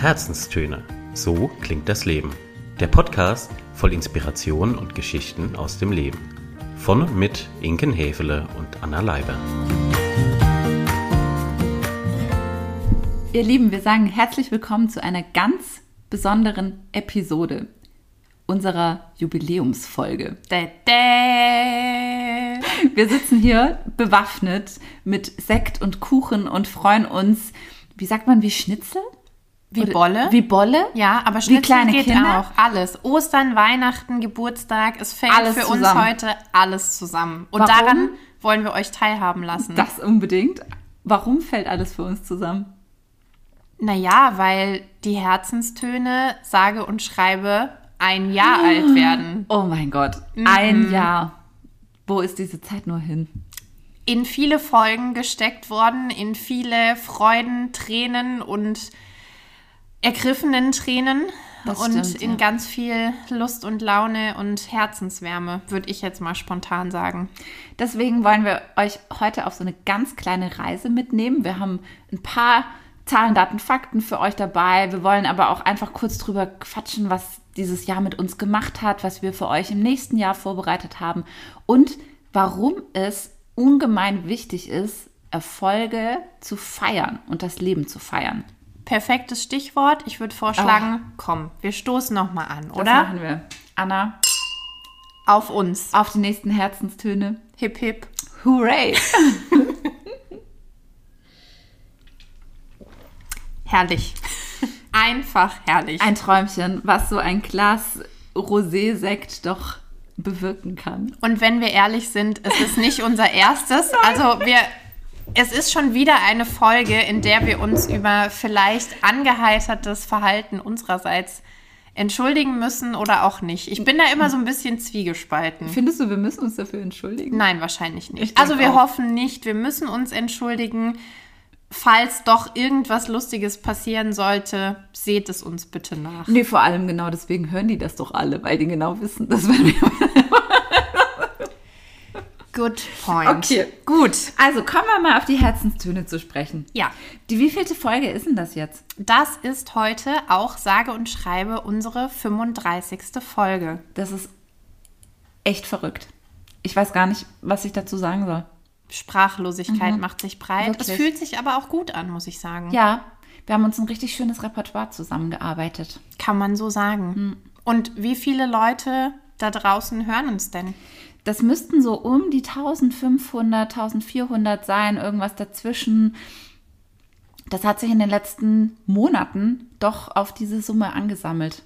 Herzenstöne. So klingt das Leben. Der Podcast voll Inspiration und Geschichten aus dem Leben. Von und mit Inken Hefele und Anna Leiber. Ihr Lieben, wir sagen herzlich willkommen zu einer ganz besonderen Episode unserer Jubiläumsfolge. Dä, dä. Wir sitzen hier bewaffnet mit Sekt und Kuchen und freuen uns, wie sagt man, wie Schnitzel? Wie Oder- Bolle? Wie Bolle? ja, aber Schnitzel kleine geht Kinder? auch. Alles. Ostern, Weihnachten, Geburtstag, es fällt Alles für zusammen. uns heute alles zusammen. Und Warum? daran wollen wir euch teilhaben lassen. Das unbedingt. Warum fällt alles für uns zusammen? Naja, weil die Herzenstöne, sage und schreibe, ein Jahr alt werden. Oh mein Gott, Mhm. ein Jahr. Wo ist diese Zeit nur hin? In viele Folgen gesteckt worden, in viele Freuden, Tränen und ergriffenen Tränen. Das und stimmt, in ja. ganz viel Lust und Laune und Herzenswärme, würde ich jetzt mal spontan sagen. Deswegen wollen wir euch heute auf so eine ganz kleine Reise mitnehmen. Wir haben ein paar Zahlen, Daten, Fakten für euch dabei. Wir wollen aber auch einfach kurz drüber quatschen, was dieses Jahr mit uns gemacht hat, was wir für euch im nächsten Jahr vorbereitet haben und warum es ungemein wichtig ist, Erfolge zu feiern und das Leben zu feiern. Perfektes Stichwort. Ich würde vorschlagen, komm, wir stoßen nochmal an, Das oder? machen wir. Anna, Auf uns. auf die nächsten Herzenstöne. Hip, hip. Hooray! Herrlich. Einfach herrlich. Ein Träumchen, was so ein Glas Rosé-Sekt doch bewirken kann. Und wenn wir ehrlich sind, es ist nicht unser erstes. Also wir, es ist schon wieder eine Folge, in der wir uns über vielleicht angeheitertes Verhalten unsererseits entschuldigen müssen oder auch nicht. Ich bin da immer so ein bisschen zwiegespalten. Findest du, wir müssen uns dafür entschuldigen? Nein, wahrscheinlich nicht. Also wir auch. hoffen nicht. Wir müssen uns entschuldigen. Falls doch irgendwas Lustiges passieren sollte, seht es uns bitte nach. Nee, vor allem genau deswegen hören die das doch alle, weil die genau wissen, dass wenn wir. Good point. Okay. gut. Also kommen wir mal auf die Herzenstöne zu sprechen. Ja, Die wievielte Folge ist denn das jetzt? das ist heute auch sage und schreibe unsere 35. Folge. Das ist echt verrückt. Ich weiß gar nicht, was ich dazu sagen soll. Sprachlosigkeit macht sich breit. Es Wirklich. fühlt sich aber auch gut an, muss ich sagen. Ja, wir haben uns ein richtig schönes Repertoire zusammengearbeitet. Kann man so sagen. Hm. Und wie viele Leute da draußen hören uns denn? Das müssten so um die 1500, 1400 sein, irgendwas dazwischen. Das hat sich in den letzten Monaten doch auf diese Summe angesammelt.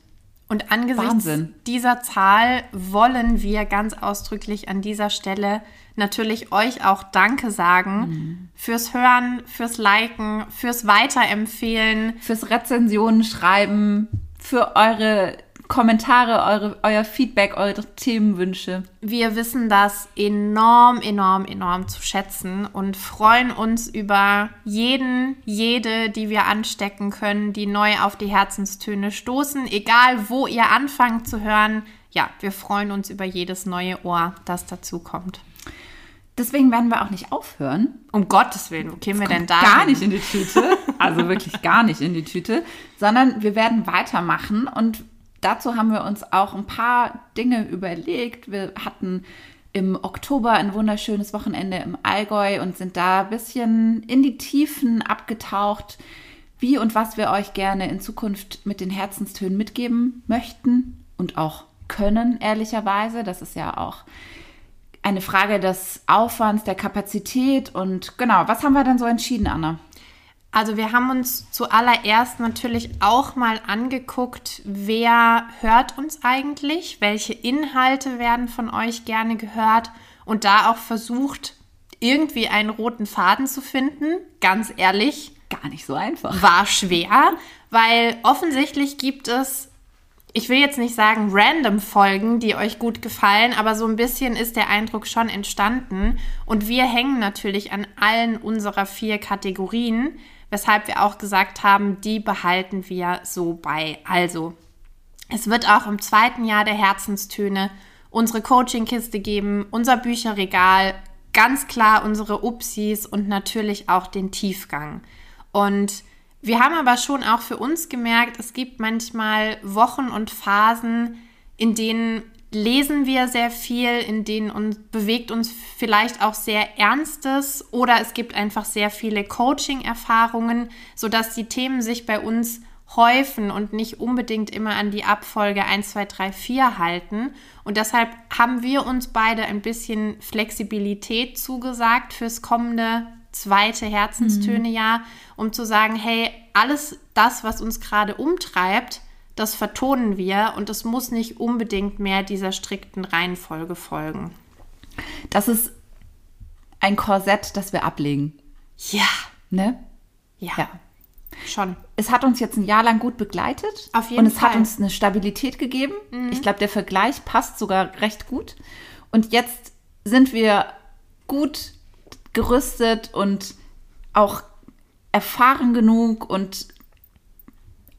Und angesichts Wahnsinn. dieser Zahl wollen wir ganz ausdrücklich an dieser Stelle natürlich euch auch Danke sagen Mhm. fürs Hören, fürs Liken, fürs Weiterempfehlen. Fürs Rezensionen schreiben, für eure Kommentare, eure, euer Feedback, eure Themenwünsche. Wir wissen das enorm, enorm, enorm zu schätzen und freuen uns über jeden, jede, die wir anstecken können, die neu auf die Herzenstöne stoßen. Egal, wo ihr anfangt zu hören. Ja, wir freuen uns über jedes neue Ohr, das dazu kommt. Deswegen werden wir auch nicht aufhören. Um Gottes Willen, wo kämen wir denn da? gar hin? nicht in die Tüte. Also wirklich gar nicht in die Tüte. Sondern wir werden weitermachen. Und dazu haben wir uns auch ein paar Dinge überlegt. Wir hatten im Oktober ein wunderschönes Wochenende im Allgäu und sind da ein bisschen in die Tiefen abgetaucht, wie und was wir euch gerne in Zukunft mit den Herzenstönen mitgeben möchten und auch können, ehrlicherweise. Das ist ja auch eine Frage des Aufwands, der Kapazität und genau, was haben wir denn so entschieden, Anna? Also wir haben uns zuallererst natürlich auch mal angeguckt, wer hört uns eigentlich, welche Inhalte werden von euch gerne gehört und da auch versucht, irgendwie einen roten Faden zu finden. Ganz ehrlich, Gar nicht so einfach. war schwer, weil offensichtlich gibt es, ich will jetzt nicht sagen random Folgen, die euch gut gefallen, aber so ein bisschen ist der Eindruck schon entstanden. Und wir hängen natürlich an allen unserer vier Kategorien, weshalb wir auch gesagt haben, die behalten wir so bei. Also, es wird auch im zweiten Jahr der Herzenstöne unsere Coaching-Kiste geben, unser Bücherregal, ganz klar unsere Upsis und natürlich auch den Tiefgang. Und Wir haben aber schon auch für uns gemerkt, es gibt manchmal Wochen und Phasen, in denen lesen wir sehr viel, in denen uns bewegt uns vielleicht auch sehr Ernstes oder es gibt einfach sehr viele Coaching-Erfahrungen, sodass die Themen sich bei uns häufen und nicht unbedingt immer an die Abfolge 1, 2, 3, 4 halten. Und deshalb haben wir uns beide ein bisschen Flexibilität zugesagt fürs kommende zweite Herzenstöne-Jahr, um zu sagen, hey, alles das, was uns gerade umtreibt, das vertonen wir und es muss nicht unbedingt mehr dieser strikten Reihenfolge folgen. Das ist ein Korsett, das wir ablegen. Ja. Ne? Ja. Ja. Schon. Es hat uns jetzt ein Jahr lang gut begleitet. Auf jeden Und es hat Fall. Mhm. uns eine Stabilität gegeben. Ich glaube, der Vergleich passt sogar recht gut. Und jetzt sind wir gut gerüstet und auch erfahren genug und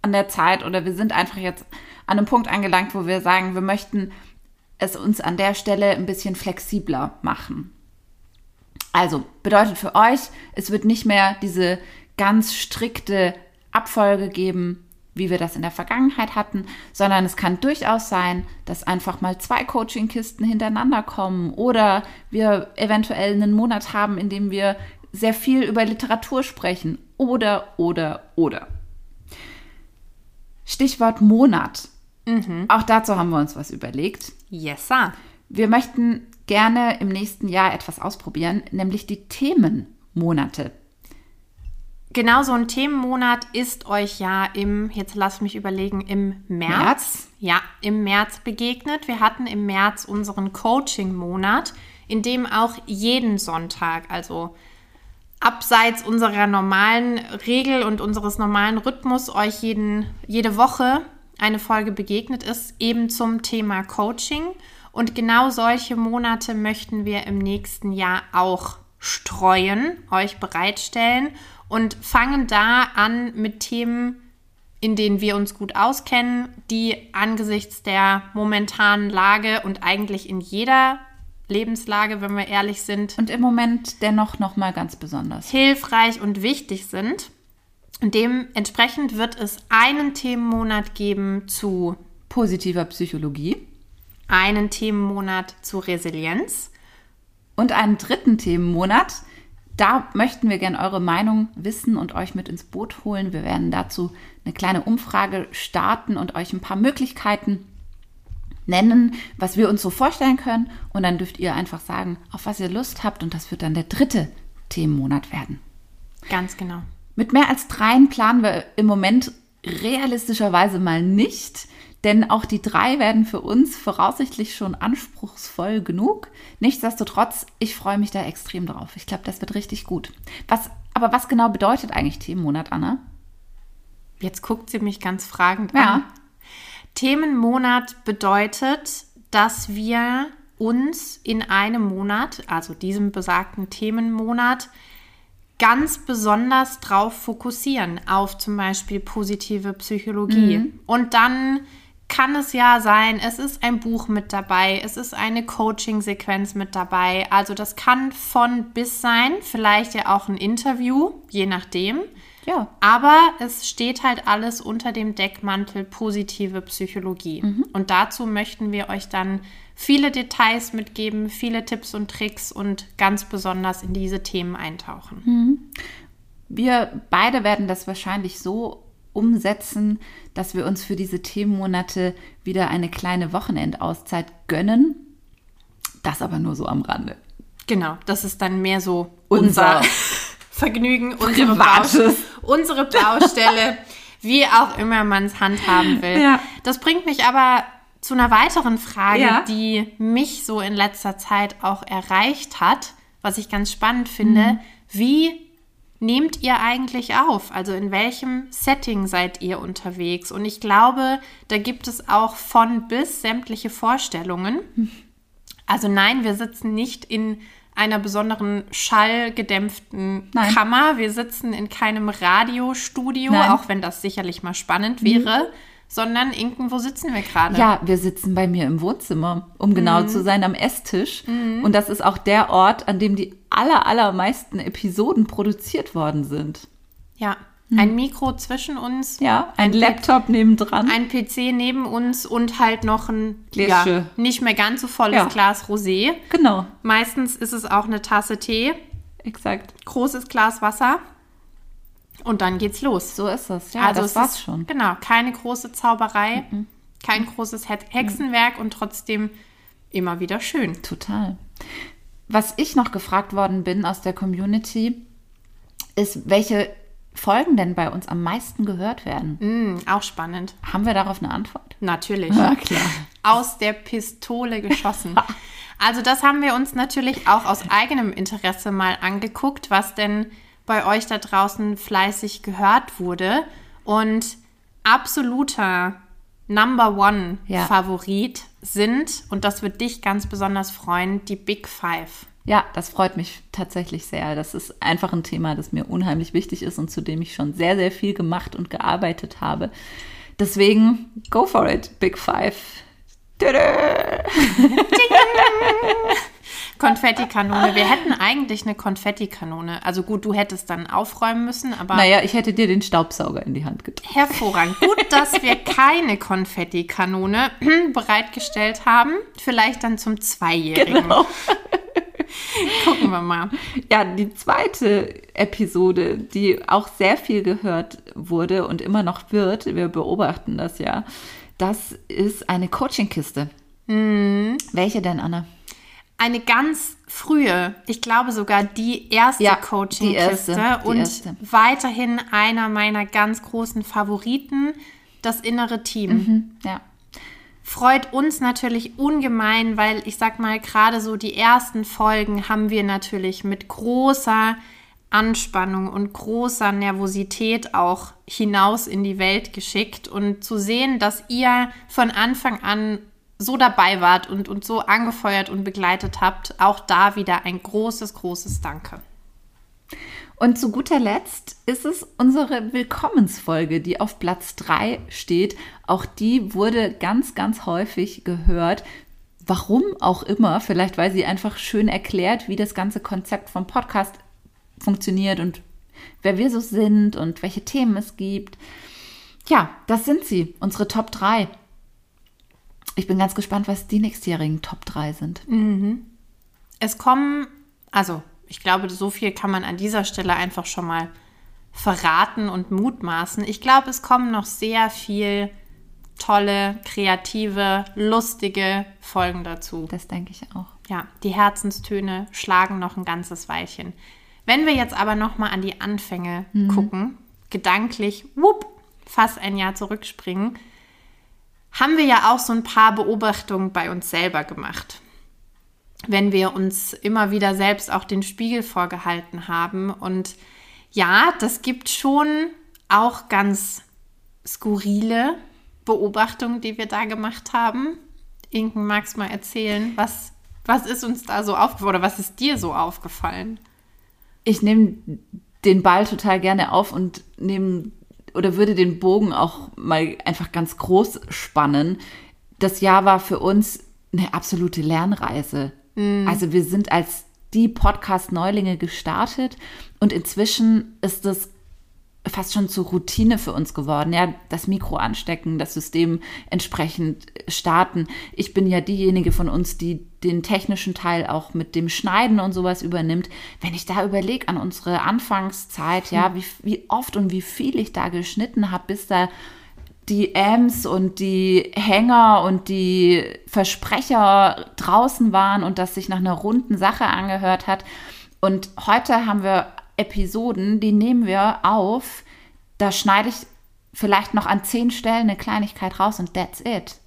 an der Zeit oder wir sind einfach jetzt an einem Punkt angelangt, wo wir sagen, wir möchten es uns an der Stelle ein bisschen flexibler machen. Also bedeutet für euch, es wird nicht mehr diese ganz strikte Abfolge geben, wie wir das in der Vergangenheit hatten, sondern es kann durchaus sein, dass einfach mal zwei Coaching-Kisten hintereinander kommen oder wir eventuell einen Monat haben, in dem wir sehr viel über Literatur sprechen oder, oder, oder. Stichwort Monat. Auch dazu haben wir uns was überlegt. Yes, sir. Wir möchten gerne im nächsten Jahr etwas ausprobieren, nämlich die Themenmonate. Genau so ein Themenmonat ist euch ja im, jetzt lass mich überlegen, im März. März? Ja, im März begegnet. Wir hatten im März unseren Coaching-Monat, in dem auch jeden Sonntag, also abseits unserer normalen Regel und unseres normalen Rhythmus, euch jeden, jede Woche eine Folge begegnet ist, eben zum Thema Coaching. Und genau solche Monate möchten wir im nächsten Jahr auch streuen, euch bereitstellen und fangen da an mit Themen, in denen wir uns gut auskennen, die angesichts der momentanen Lage und eigentlich in jeder Lebenslage, wenn wir ehrlich sind, Und im Moment dennoch noch mal ganz besonders. hilfreich und wichtig sind. Und dementsprechend wird es einen Themenmonat geben zu Positiver Psychologie einen Themenmonat zu Resilienz. und einen dritten Themenmonat. Da möchten wir gerne eure Meinung wissen und euch mit ins Boot holen. Wir werden dazu eine kleine Umfrage starten und euch ein paar Möglichkeiten nennen, was wir uns so vorstellen können. Und dann dürft ihr einfach sagen, auf was ihr Lust habt. Und das wird dann der dritte Themenmonat werden. Ganz genau. Mit mehr als dreien planen wir im Moment realistischerweise mal nicht, denn auch die drei werden für uns voraussichtlich schon anspruchsvoll genug. Nichtsdestotrotz, ich freue mich da extrem drauf. Ich glaube, das wird richtig gut. Was, aber was genau bedeutet eigentlich Themenmonat, Anna? Jetzt guckt sie mich ganz fragend Ja. an. Themenmonat bedeutet, dass wir uns in einem Monat, also diesem besagten Themenmonat, ganz besonders drauf fokussieren, auf zum Beispiel positive Psychologie. Und dann kann es ja sein, es ist ein Buch mit dabei, es ist eine Coaching-Sequenz mit dabei. Also das kann von bis sein, vielleicht ja auch ein Interview, je nachdem. Ja. Aber es steht halt alles unter dem Deckmantel positive Psychologie. Und dazu möchten wir euch dann viele Details mitgeben, viele Tipps und Tricks und ganz besonders in diese Themen eintauchen. Wir beide werden das wahrscheinlich so umsetzen, dass wir uns für diese Themenmonate wieder eine kleine Wochenendauszeit gönnen. Das aber nur so am Rande. Genau, das ist dann mehr so Unser unser, Vergnügen, unsere, Privates. Baustelle, unsere Baustelle, wie auch immer man es handhaben will. Ja. Das bringt mich aber zu einer weiteren Frage, Ja. die mich so in letzter Zeit auch erreicht hat, was ich ganz spannend finde. Mhm. Wie nehmt ihr eigentlich auf? Also in welchem Setting seid ihr unterwegs? Und ich glaube, da gibt es auch von bis sämtliche Vorstellungen. Also nein, wir sitzen nicht in einer besonderen schallgedämpften Nein. Kammer. Wir sitzen in keinem Radiostudio, Nein. auch wenn das sicherlich mal spannend wäre, sondern irgendwo sitzen wir gerade. Ja, wir sitzen bei mir im Wohnzimmer, um genau zu sein, am Esstisch. Und das ist auch der Ort, an dem die aller, allermeisten Episoden produziert worden sind. Ja. Ein Mikro zwischen uns, Ja, ein Laptop nebendran. ein PC neben uns und halt noch ein ja, nicht mehr ganz so volles Ja. Glas Rosé. genau, Meistens ist es auch eine Tasse Tee, exakt. großes Glas Wasser und dann geht's los. So ist es. Ja, das Also es war's ist, schon. Genau, keine große Zauberei, kein großes He Hexenwerk und trotzdem immer wieder schön. Total. Was ich noch gefragt worden bin aus der Community, ist, welche Folgen denn bei uns am meisten gehört werden. Mm, auch spannend. Haben wir darauf eine Antwort? Natürlich. Ja, klar. Aus der Pistole geschossen. Also das haben wir uns natürlich auch aus eigenem Interesse mal angeguckt, was denn bei euch da draußen fleißig gehört wurde. Und absoluter Number One Ja. Favorit sind, und das wird dich ganz besonders freuen, die Big Five. Ja, das freut mich tatsächlich sehr. Das ist einfach ein Thema, das mir unheimlich wichtig ist und zu dem ich schon sehr, sehr viel gemacht und gearbeitet habe. Deswegen, go for it, Big Five. Konfettikanone. Wir hätten eigentlich eine Konfettikanone. Also gut, du hättest dann aufräumen müssen, aber Naja, ich hätte dir den Staubsauger in die Hand gedrückt. hervorragend. Gut, dass wir keine Konfettikanone bereitgestellt haben. Vielleicht dann zum Zweijährigen. Genau. Gucken wir mal. Ja, die zweite Episode, die auch sehr viel gehört wurde und immer noch wird, wir beobachten das ja, das ist eine Coaching-Kiste. Mhm. Welche denn, Anna? Eine ganz frühe, ich glaube sogar die erste Ja, Coaching-Kiste und erste. weiterhin einer meiner ganz großen Favoriten, das innere Team. Ja. Freut uns natürlich ungemein, weil ich sag mal, gerade so die ersten Folgen haben wir natürlich mit großer Anspannung und großer Nervosität auch hinaus in die Welt geschickt und zu sehen, dass ihr von Anfang an so dabei wart und uns so angefeuert und begleitet habt, auch da wieder ein großes, großes Danke. Und zu guter Letzt ist es unsere Willkommensfolge, die auf Platz 3 steht. Auch die wurde ganz, ganz häufig gehört. Warum auch immer, vielleicht weil sie einfach schön erklärt, wie das ganze Konzept vom Podcast funktioniert und wer wir so sind und welche Themen es gibt. Ja, das sind sie, unsere Top 3. Ich bin ganz gespannt, was die nächstjährigen Top 3 sind. Es kommen, also ich glaube, so viel kann man an dieser Stelle einfach schon mal verraten und mutmaßen. Ich glaube, es kommen noch sehr viel tolle, kreative, lustige Folgen dazu. Das denke ich auch. Ja, die Herzenstöne schlagen noch ein ganzes Weilchen. Wenn wir jetzt aber noch mal an die Anfänge gucken, gedanklich, wupp, fast ein Jahr zurückspringen, haben wir ja auch so ein paar Beobachtungen bei uns selber gemacht. Wenn wir uns immer wieder selbst auch den Spiegel vorgehalten haben. Und ja, das gibt schon auch ganz skurrile Beobachtungen, die wir da gemacht haben. Inken, magst du mal erzählen, was, was ist uns da so aufgefallen oder was ist dir so aufgefallen? ich nehme den Ball total gerne auf und nehme oder würde den Bogen auch mal einfach ganz groß spannen. Das Jahr war für uns eine absolute Lernreise. Also wir sind als die Podcast-Neulinge gestartet und inzwischen ist es fast schon zur Routine für uns geworden. Ja, das Mikro anstecken, das System entsprechend starten. Ich bin ja diejenige von uns, die den technischen Teil auch mit dem Schneiden und sowas übernimmt. Wenn ich da überlege an unsere Anfangszeit, ja, wie, wie oft und wie viel ich da geschnitten habe, bis da die Amps und die Hänger und die Versprecher draußen waren und das sich nach einer runden Sache angehört hat. Und heute haben wir Episoden, die nehmen wir auf. Da schneide ich vielleicht noch an zehn Stellen eine Kleinigkeit raus und that's it.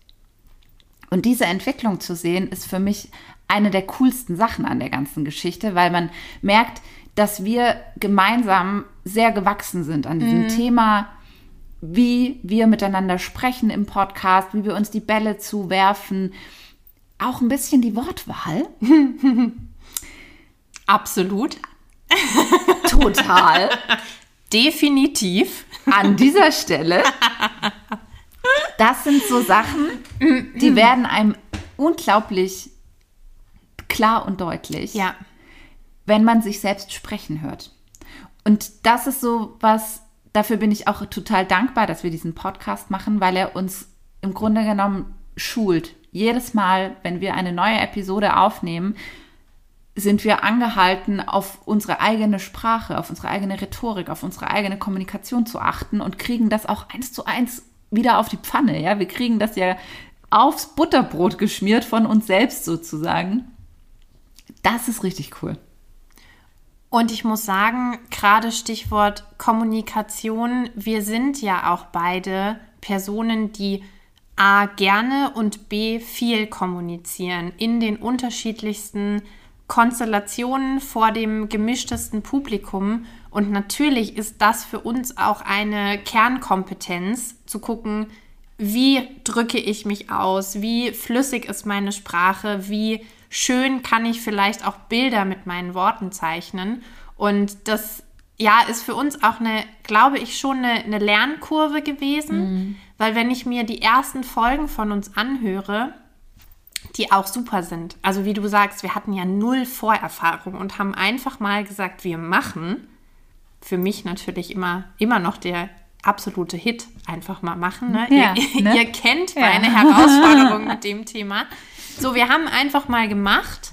Und diese Entwicklung zu sehen, ist für mich eine der coolsten Sachen an der ganzen Geschichte, weil man merkt, dass wir gemeinsam sehr gewachsen sind an diesem Thema, wie wir miteinander sprechen im Podcast, wie wir uns die Bälle zuwerfen. Auch ein bisschen die Wortwahl. Absolut. Total. Definitiv. An dieser Stelle. Das sind so Sachen, die werden einem unglaublich klar und deutlich. Ja. wenn man sich selbst sprechen hört. Und das ist so was, dafür bin ich auch total dankbar, dass wir diesen Podcast machen, weil er uns im Grunde genommen schult. Jedes Mal, wenn wir eine neue Episode aufnehmen, sind wir angehalten, auf unsere eigene Sprache, auf unsere eigene Rhetorik, auf unsere eigene Kommunikation zu achten und kriegen das auch eins zu eins wieder auf die Pfanne. Ja, wir kriegen das ja aufs Butterbrot geschmiert von uns selbst sozusagen. Das ist richtig cool. Und ich muss sagen, gerade Stichwort Kommunikation, wir sind ja auch beide Personen, die A gerne und B viel kommunizieren in den unterschiedlichsten Konstellationen vor dem gemischtesten Publikum. Und natürlich ist das für uns auch eine Kernkompetenz, zu gucken, wie drücke ich mich aus, wie flüssig ist meine Sprache, wie schön kann ich vielleicht auch Bilder mit meinen Worten zeichnen. Und das ja, ist für uns auch eine, glaube ich, schon eine, eine Lernkurve gewesen, mhm. weil wenn ich mir die ersten Folgen von uns anhöre, die auch super sind. Also wie du sagst, wir hatten ja null Vorerfahrung und haben einfach mal gesagt, wir machen. Für mich natürlich immer, immer noch der absolute Hit, einfach mal machen. Ne? Ja, ihr, ne? ihr, kennt meine ja. Herausforderung mit dem Thema. So, wir haben einfach mal gemacht.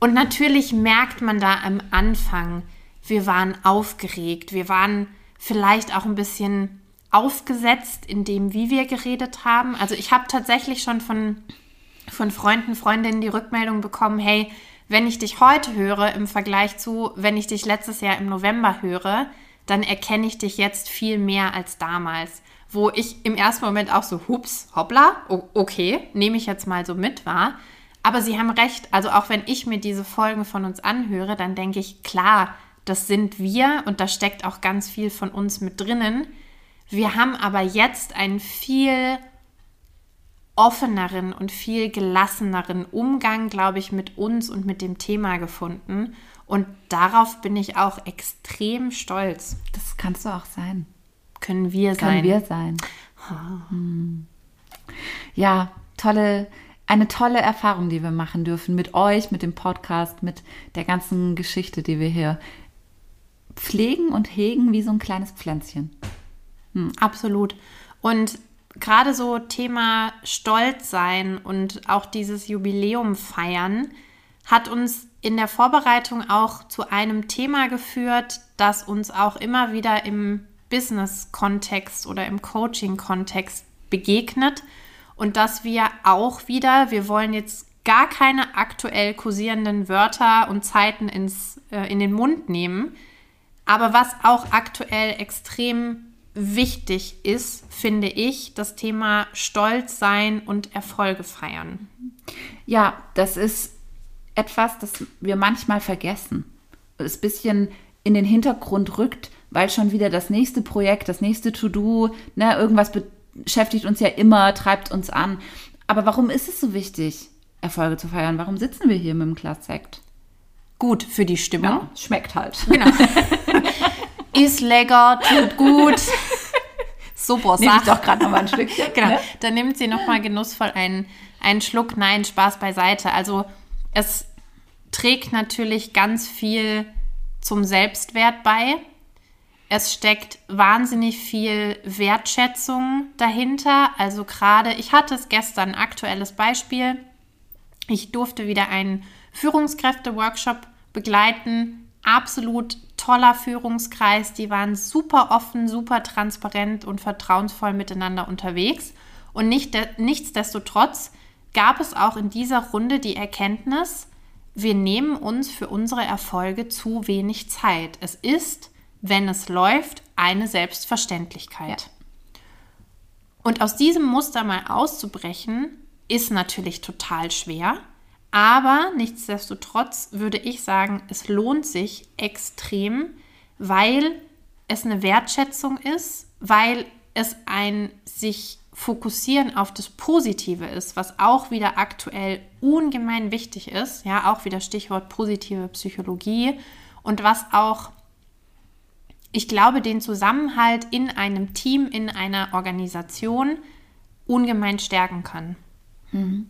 Und natürlich merkt man da am Anfang, wir waren aufgeregt, wir waren vielleicht auch ein bisschen aufgesetzt in dem, wie wir geredet haben. Also ich habe tatsächlich schon von, von Freunden, Freundinnen die Rückmeldung bekommen, hey, wenn ich dich heute höre im Vergleich zu, wenn ich dich letztes Jahr im November höre, dann erkenne ich dich jetzt viel mehr als damals wo ich im ersten Moment auch so, hups, hoppla, okay, nehme ich jetzt mal so mit, war. Aber Sie haben recht, also auch wenn ich mir diese Folgen von uns anhöre, dann denke ich, klar, das sind wir und da steckt auch ganz viel von uns mit drinnen. Wir haben aber jetzt einen viel offeneren und viel gelasseneren Umgang, glaube ich, mit uns und mit dem Thema gefunden. Und darauf bin ich auch extrem stolz. Das kannst du auch sein. Können wir sein. Können wir sein. Hm. Ja, tolle, eine tolle Erfahrung, die wir machen dürfen mit euch, mit dem Podcast, mit der ganzen Geschichte, die wir hier pflegen und hegen wie so ein kleines Pflänzchen. Hm. Absolut. Und gerade so Thema Stolz sein und auch dieses Jubiläum feiern hat uns in der Vorbereitung auch zu einem Thema geführt, das uns auch immer wieder im Business-Kontext oder im Coaching-Kontext begegnet und dass wir auch wieder, wir wollen jetzt gar keine aktuell kursierenden Wörter und Zeiten ins, äh, in den Mund nehmen, aber was auch aktuell extrem wichtig ist, finde ich, das Thema Stolz sein und Erfolge feiern. Ja, das ist etwas, das wir manchmal vergessen. Es ein bisschen in den Hintergrund rückt, weil schon wieder das nächste Projekt, das nächste To-Do, ne, irgendwas beschäftigt uns ja immer, treibt uns an. Aber warum ist es so wichtig, Erfolge zu feiern? Warum sitzen wir hier mit dem Glas Sekt? Gut für die Stimmung. Ja, schmeckt halt. Genau. ist lecker, tut gut. Super Sache. Nehme ich doch gerade nochmal ein Stückchen. genau. Ne? Dann nimmt sie nochmal genussvoll einen, einen Schluck. Nein, Spaß beiseite. Also es trägt natürlich ganz viel zum Selbstwert bei. Es steckt wahnsinnig viel Wertschätzung dahinter. Also gerade, ich hatte es gestern, aktuelles Beispiel. Ich durfte wieder einen Führungskräfte-Workshop begleiten. Absolut toller Führungskreis. Die waren super offen, super transparent und vertrauensvoll miteinander unterwegs. Und nicht, nichtsdestotrotz gab es auch in dieser Runde die Erkenntnis, wir nehmen uns für unsere Erfolge zu wenig Zeit. Es ist wenn es läuft, eine Selbstverständlichkeit. Ja. Und aus diesem Muster mal auszubrechen, ist natürlich total schwer. Aber nichtsdestotrotz würde ich sagen, es lohnt sich extrem, weil es eine Wertschätzung ist, weil es ein sich fokussieren auf das Positive ist, was auch wieder aktuell ungemein wichtig ist, ja, auch wieder Stichwort positive Psychologie und was auch ich glaube, den Zusammenhalt in einem Team, in einer Organisation ungemein stärken kann. Mhm.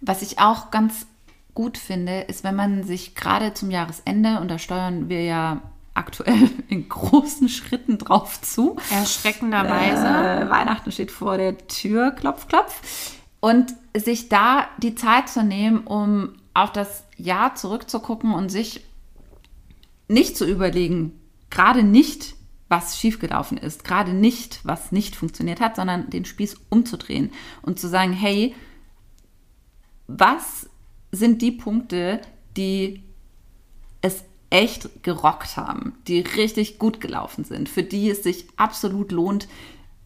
Was ich auch ganz gut finde, ist, wenn man sich gerade zum Jahresende, und da steuern wir ja aktuell in großen Schritten drauf zu. Erschreckenderweise. Äh, Weihnachten steht vor der Tür, klopf, klopf. Und sich da die Zeit zu nehmen, um auf das Jahr zurückzugucken und sich nicht zu überlegen, gerade nicht, was schiefgelaufen ist, gerade nicht, was nicht funktioniert hat, sondern den Spieß umzudrehen und zu sagen, hey, was sind die Punkte, die es echt gerockt haben, die richtig gut gelaufen sind, für die es sich absolut lohnt,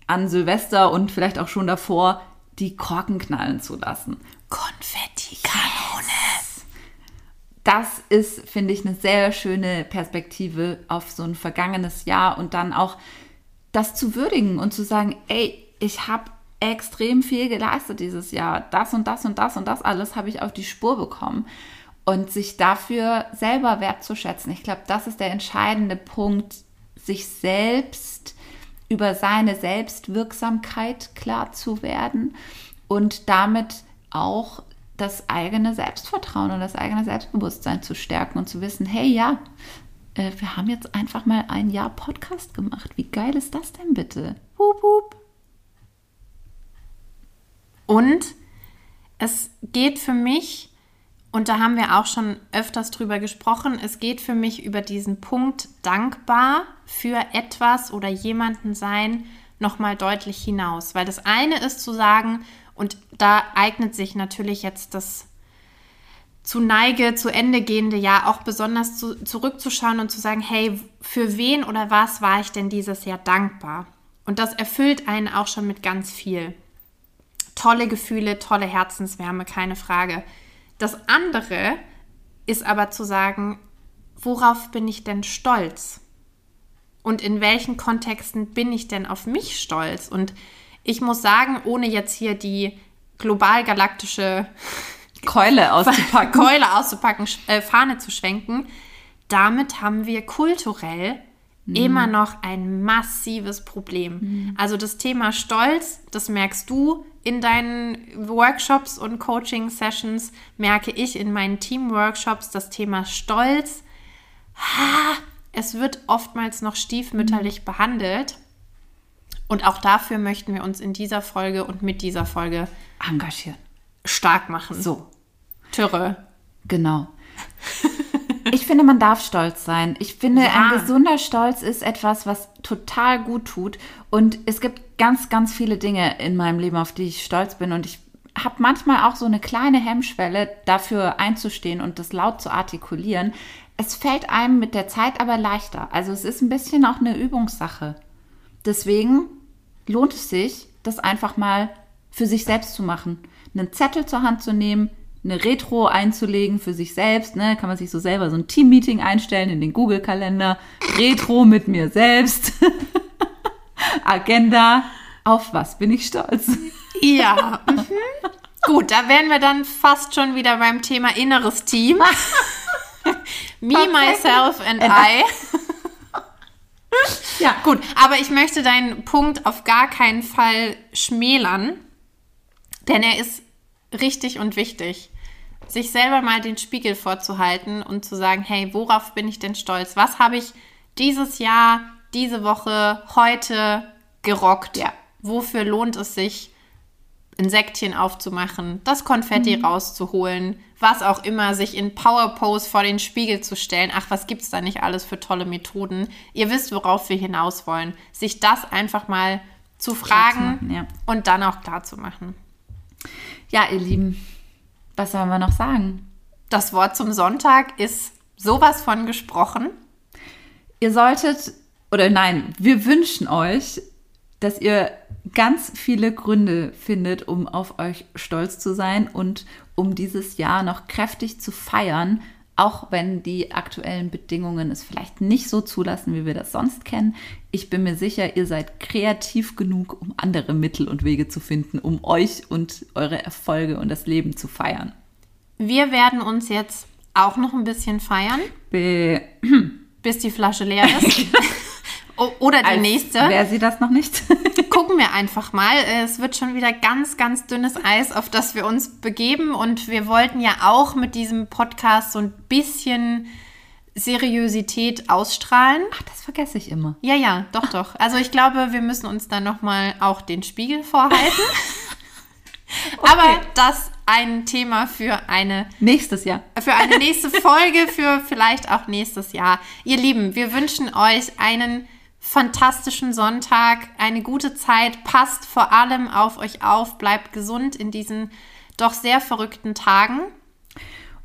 an Silvester und vielleicht auch schon davor die Korken knallen zu lassen. Konfetti-Kanone. Das ist, finde ich, eine sehr schöne Perspektive auf so ein vergangenes Jahr und dann auch das zu würdigen und zu sagen, ey, ich habe extrem viel geleistet dieses Jahr. Das und das und das und das alles habe ich auf die Spur bekommen. Und sich dafür selber wertzuschätzen. Ich glaube, das ist der entscheidende Punkt, sich selbst über seine Selbstwirksamkeit klar zu werden und damit auch das eigene Selbstvertrauen und das eigene Selbstbewusstsein zu stärken und zu wissen, hey ja, äh, wir haben jetzt einfach mal ein Jahr Podcast gemacht. Wie geil ist das denn bitte? Hup, hup. Und es geht für mich, und da haben wir auch schon öfters drüber gesprochen, es geht für mich über diesen Punkt dankbar für etwas oder jemanden sein nochmal deutlich hinaus. Weil das eine ist zu sagen, und da eignet sich natürlich jetzt das zu Neige, zu Ende gehende Jahr auch besonders zu, zurückzuschauen und zu sagen, hey, für wen oder was war ich denn dieses Jahr dankbar? Und das erfüllt einen auch schon mit ganz viel tolle Gefühle, tolle Herzenswärme, keine Frage. Das andere ist aber zu sagen, worauf bin ich denn stolz? Und in welchen Kontexten bin ich denn auf mich stolz? Und ich muss sagen, ohne jetzt hier die global galaktische Keule auszupacken. Keule auszupacken, äh, Fahne zu schwenken, damit haben wir kulturell mhm. immer noch ein massives Problem. Mhm. Also das Thema Stolz, das merkst du in deinen Workshops und Coaching-Sessions, merke ich in meinen Team-Workshops das Thema Stolz. Ha, es wird oftmals noch stiefmütterlich mhm. behandelt. Und auch dafür möchten wir uns in dieser Folge und mit dieser Folge engagieren. Stark machen. So. Türe. Genau. Ich finde, man darf stolz sein. Ich finde, Ja. ein gesunder Stolz ist etwas, was total gut tut. Und es gibt ganz, ganz viele Dinge in meinem Leben, auf die ich stolz bin. Und ich habe manchmal auch so eine kleine Hemmschwelle, dafür einzustehen und das laut zu artikulieren. Es fällt einem mit der Zeit aber leichter. Also es ist ein bisschen auch eine Übungssache. Deswegen lohnt es sich, das einfach mal für sich selbst zu machen. Einen Zettel zur Hand zu nehmen, eine Retro einzulegen für sich selbst. Ne? Kann man sich so selber so ein Team-Meeting einstellen in den Google-Kalender. Retro mit mir selbst. Agenda. Auf was bin ich stolz? Ja. Mhm. Gut, da wären wir dann fast schon wieder beim Thema inneres Team. Me, myself and I. Ja, Gut, aber ich möchte deinen Punkt auf gar keinen Fall schmälern, denn er ist richtig und wichtig. Sich selber mal den Spiegel vorzuhalten und zu sagen, hey, worauf bin ich denn stolz? Was habe ich dieses Jahr, diese Woche, heute gerockt? Ja. Wofür lohnt es sich, ein Säckchen aufzumachen, das Konfetti rauszuholen, was auch immer, sich in Power Pose vor den Spiegel zu stellen. Ach, was gibt's da nicht alles für tolle Methoden? Ihr wisst, worauf wir hinaus wollen. Sich das einfach mal zu fragen machen, ja. und dann auch klar zu machen. Ja, ihr Lieben, was sollen wir noch sagen? Das Wort zum Sonntag ist sowas von gesprochen. Ihr solltet, oder nein, wir wünschen euch, dass ihr ganz viele Gründe findet, um auf euch stolz zu sein und um dieses Jahr noch kräftig zu feiern, auch wenn die aktuellen Bedingungen es vielleicht nicht so zulassen, wie wir das sonst kennen. Ich bin mir sicher, ihr seid kreativ genug, um andere Mittel und Wege zu finden, um euch und eure Erfolge und das Leben zu feiern. Wir werden uns jetzt auch noch ein bisschen feiern, Be bis die Flasche leer ist. Oder die als nächste. Wäre sie das noch nicht? Gucken wir einfach mal. Es wird schon wieder ganz, ganz dünnes Eis, auf das wir uns begeben. Und wir wollten ja auch mit diesem Podcast so ein bisschen Seriosität ausstrahlen. Ach, das vergesse ich immer. Ja, ja, doch, doch. Also ich glaube, wir müssen uns dann nochmal auch den Spiegel vorhalten. Aber das ein Thema für eine Nächstes Jahr. für eine nächste Folge, für vielleicht auch nächstes Jahr. Ihr Lieben, wir wünschen euch einen fantastischen Sonntag, eine gute Zeit. Passt vor allem auf euch auf, bleibt gesund in diesen doch sehr verrückten Tagen.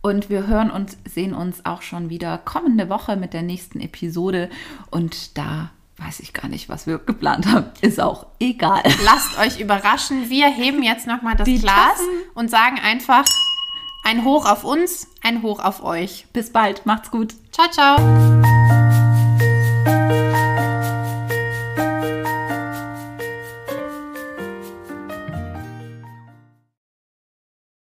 Und wir hören und sehen uns auch schon wieder kommende Woche mit der nächsten Episode. Und da weiß ich gar nicht, was wir geplant haben. Ist auch egal. Lasst euch überraschen. Wir heben jetzt nochmal das Die Glas Tassen. und sagen einfach ein Hoch auf uns, ein Hoch auf euch. Bis bald. Macht's gut. Ciao, ciao.